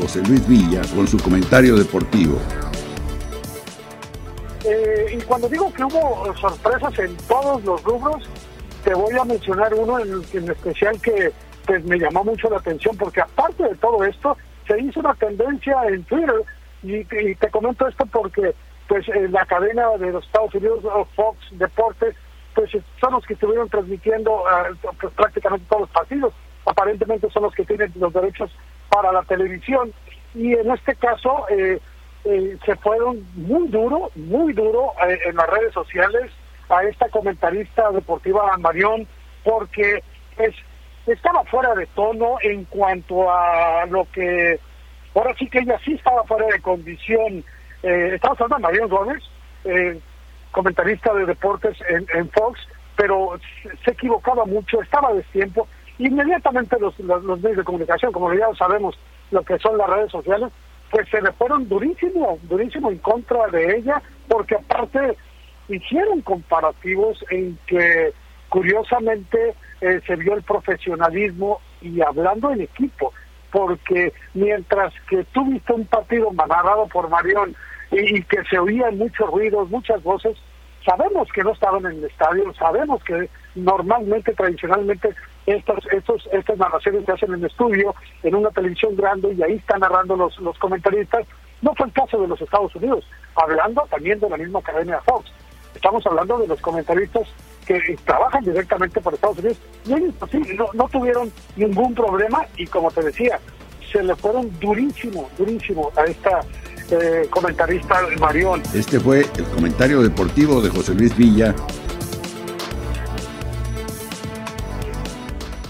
José Luis Villa con su comentario deportivo. Eh, y cuando digo que hubo sorpresas en todos los rubros, te voy a mencionar uno en, especial que pues, me llamó mucho la atención, porque aparte de todo esto, se hizo una tendencia en Twitter, y, te comento esto porque pues eh, la cadena de los Estados Unidos, Fox Deportes, pues son los que estuvieron transmitiendo eh, pues, prácticamente todos los partidos. Aparentemente son los que tienen los derechos para la televisión. Y en este caso eh, se fueron muy duro, muy duro en las redes sociales a esta comentarista deportiva Marión, porque es estaba fuera de tono en cuanto a lo que ahora sí que ella sí estaba fuera de condición. Eh, estamos hablando de Marion Gómez, eh, comentarista de deportes en, Fox, pero se, equivocaba mucho, estaba de tiempo. Inmediatamente los, los, medios de comunicación, como ya sabemos lo que son las redes sociales, pues se le fueron durísimo, durísimo en contra de ella, porque aparte hicieron comparativos en que curiosamente eh, se vio el profesionalismo y hablando en equipo, porque mientras que tuviste un partido narrado por Marión y, que se oían muchos ruidos, muchas voces, sabemos que no estaban en el estadio, sabemos que normalmente, tradicionalmente, estos, estos, estas narraciones se hacen en estudio, en una televisión grande, y ahí están narrando los, los comentaristas. No fue el caso de los Estados Unidos, hablando también de la misma cadena Fox. Estamos hablando de los comentaristas que trabajan directamente por Estados Unidos y ellos pues, no, tuvieron ningún problema y como te decía, se le fueron durísimo, durísimo a esta eh, comentarista Marión. Este fue el comentario deportivo de José Luis Villa